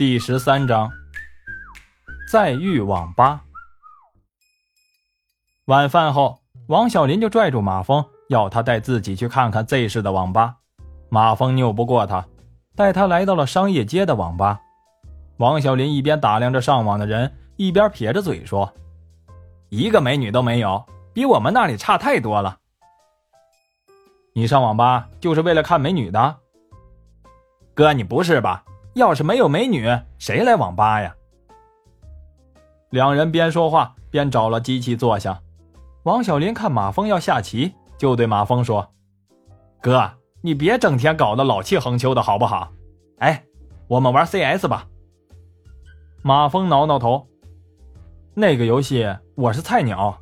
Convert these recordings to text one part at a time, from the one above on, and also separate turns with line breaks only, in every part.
第十三章，再遇网吧。晚饭后，王小林就拽住马峰，要他带自己去看看 Z 市的网吧。马峰拗不过他，带他来到了商业街的网吧。王小林一边打量着上网的人，一边撇着嘴说：“一个美女都没有，比我们那里差太多了。”你上网吧就是为了看美女的？哥，你不是吧？要是没有美女，谁来网吧呀？两人边说话边找了机器坐下。王小林看马峰要下棋，就对马峰说：“哥，你别整天搞得老气横秋的好不好？哎，我们玩 CS 吧。”马峰挠挠头：“那个游戏我是菜鸟。”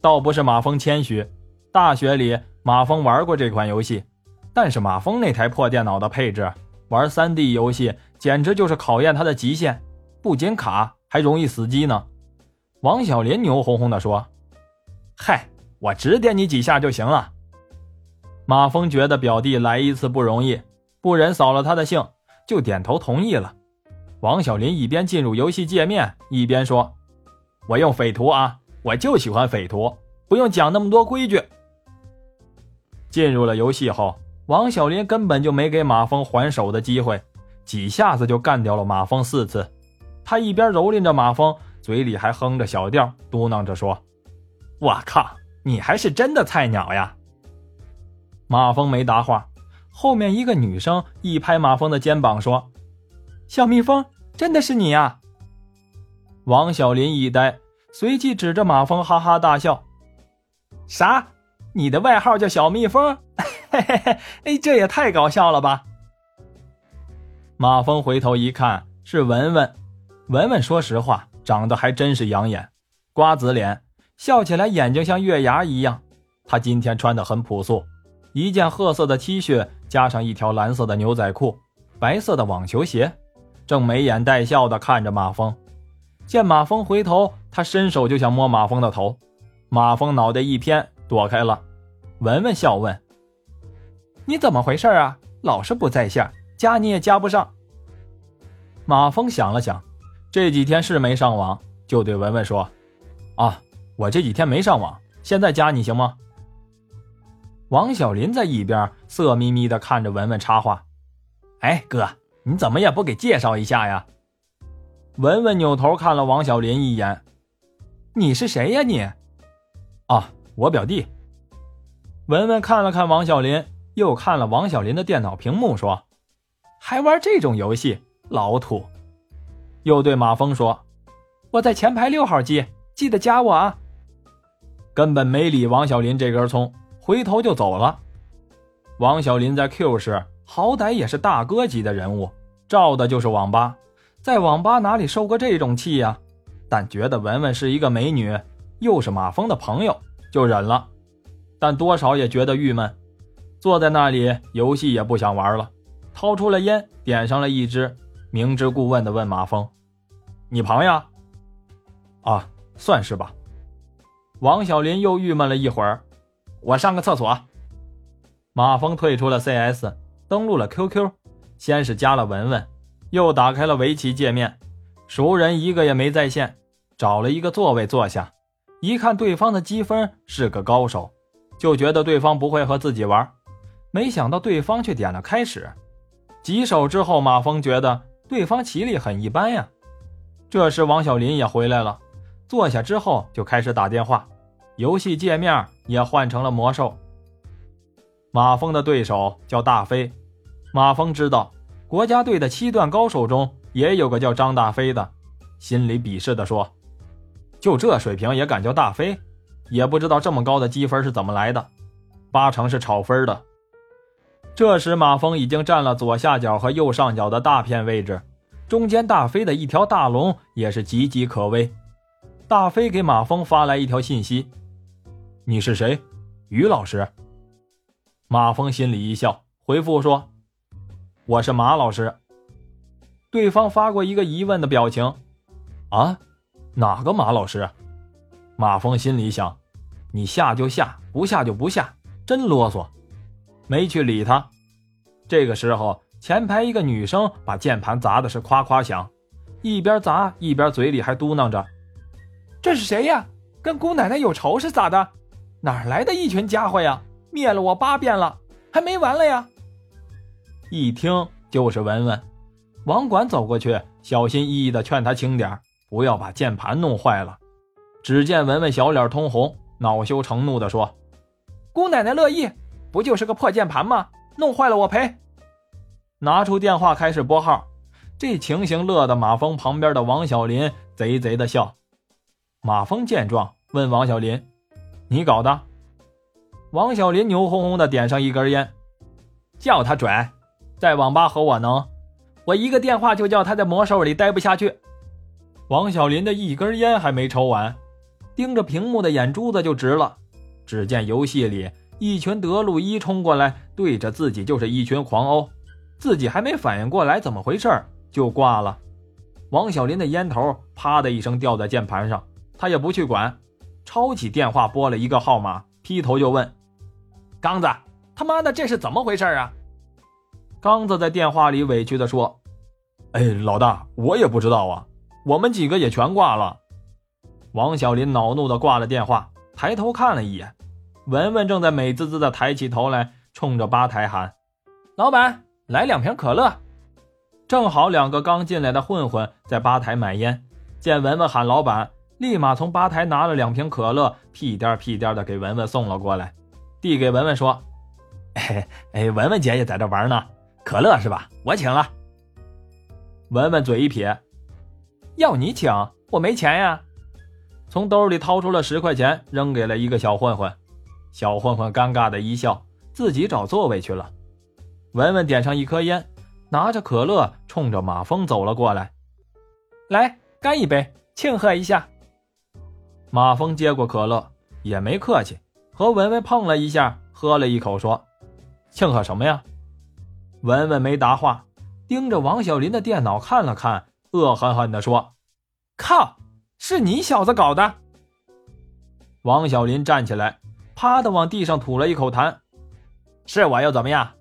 倒不是马峰谦虚，大学里马峰玩过这款游戏，但是马峰那台破电脑的配置。玩三 D 游戏简直就是考验他的极限，不仅卡，还容易死机呢。王小林牛哄哄地说：“嗨，我指点你几下就行了。”马峰觉得表弟来一次不容易，不忍扫了他的兴，就点头同意了。王小林一边进入游戏界面，一边说：“我用匪徒啊，我就喜欢匪徒，不用讲那么多规矩。”进入了游戏后。王小林根本就没给马蜂还手的机会，几下子就干掉了马蜂四次。他一边蹂躏着马蜂，嘴里还哼着小调，嘟囔着说：“我靠，你还是真的菜鸟呀！”马蜂没答话。后面一个女生一拍马蜂的肩膀说：“小蜜蜂，真的是你呀！”王小林一呆，随即指着马蜂哈哈大笑：“啥？你的外号叫小蜜蜂？” 嘿嘿嘿，哎，这也太搞笑了吧！马峰回头一看，是文文。文文说实话，长得还真是养眼，瓜子脸，笑起来眼睛像月牙一样。他今天穿的很朴素，一件褐色的 T 恤，加上一条蓝色的牛仔裤，白色的网球鞋，正眉眼带笑的看着马峰。见马峰回头，他伸手就想摸马峰的头，马峰脑袋一偏，躲开了。文文笑问。你怎么回事啊？老是不在线，加你也加不上。马峰想了想，这几天是没上网，就对文文说：“啊，我这几天没上网，现在加你行吗？”王小林在一边色眯眯的看着文文插话：“哎，哥，你怎么也不给介绍一下呀？”文文扭头看了王小林一眼：“你是谁呀你？”“啊，我表弟。”文文看了看王小林。又看了王小林的电脑屏幕，说：“还玩这种游戏，老土。”又对马峰说：“我在前排六号机，记得加我啊。”根本没理王小林这根葱，回头就走了。王小林在 Q 市好歹也是大哥级的人物，照的就是网吧，在网吧哪里受过这种气呀？但觉得文文是一个美女，又是马峰的朋友，就忍了。但多少也觉得郁闷。坐在那里，游戏也不想玩了，掏出了烟，点上了一支，明知故问的问马峰：“你朋友？”“啊，算是吧。”王小林又郁闷了一会儿，“我上个厕所。”马峰退出了 CS，登录了 QQ，先是加了文文，又打开了围棋界面，熟人一个也没在线，找了一个座位坐下，一看对方的积分是个高手，就觉得对方不会和自己玩。没想到对方却点了开始，几手之后，马峰觉得对方棋力很一般呀。这时王小林也回来了，坐下之后就开始打电话，游戏界面也换成了魔兽。马峰的对手叫大飞，马峰知道国家队的七段高手中也有个叫张大飞的，心里鄙视地说：“就这水平也敢叫大飞？也不知道这么高的积分是怎么来的，八成是炒分的。”这时，马峰已经占了左下角和右上角的大片位置，中间大飞的一条大龙也是岌岌可危。大飞给马峰发来一条信息：“你是谁？于老师。”马峰心里一笑，回复说：“我是马老师。”对方发过一个疑问的表情：“啊，哪个马老师？”马峰心里想：“你下就下，不下就不下，真啰嗦。”没去理他。这个时候，前排一个女生把键盘砸的是夸夸响，一边砸一边嘴里还嘟囔着：“这是谁呀？跟姑奶奶有仇是咋的？哪来的一群家伙呀？灭了我八遍了，还没完了呀！”一听就是文文，网管走过去，小心翼翼地劝他轻点不要把键盘弄坏了。只见文文小脸通红，恼羞成怒地说：“姑奶奶乐意，不就是个破键盘吗？弄坏了我赔。”拿出电话开始拨号，这情形乐得马峰旁边的王小林贼贼的笑。马峰见状问王小林：“你搞的？”王小林牛哄哄的点上一根烟，叫他拽，在网吧和我能，我一个电话就叫他在魔兽里待不下去。王小林的一根烟还没抽完，盯着屏幕的眼珠子就直了。只见游戏里一群德鲁伊冲过来，对着自己就是一群狂殴。自己还没反应过来怎么回事就挂了。王小林的烟头啪的一声掉在键盘上，他也不去管，抄起电话拨了一个号码，劈头就问：“刚子，他妈的这是怎么回事啊？”刚子在电话里委屈的说：“哎，老大，我也不知道啊，我们几个也全挂了。”王小林恼怒的挂了电话，抬头看了一眼，文文正在美滋滋的抬起头来，冲着吧台喊：“老板。”来两瓶可乐，正好两个刚进来的混混在吧台买烟，见文文喊老板，立马从吧台拿了两瓶可乐，屁颠屁颠的给文文送了过来，递给文文说：“哎，文文姐也在这玩呢，可乐是吧？我请了。”文文嘴一撇：“要你请，我没钱呀。”从兜里掏出了十块钱，扔给了一个小混混，小混混尴尬的一笑，自己找座位去了。文文点上一颗烟，拿着可乐冲着马峰走了过来，来干一杯，庆贺一下。马峰接过可乐，也没客气，和文文碰了一下，喝了一口，说：“庆贺什么呀？”文文没答话，盯着王小林的电脑看了看，恶狠狠地说：“靠，是你小子搞的！”王小林站起来，啪的往地上吐了一口痰：“是我又怎么样？”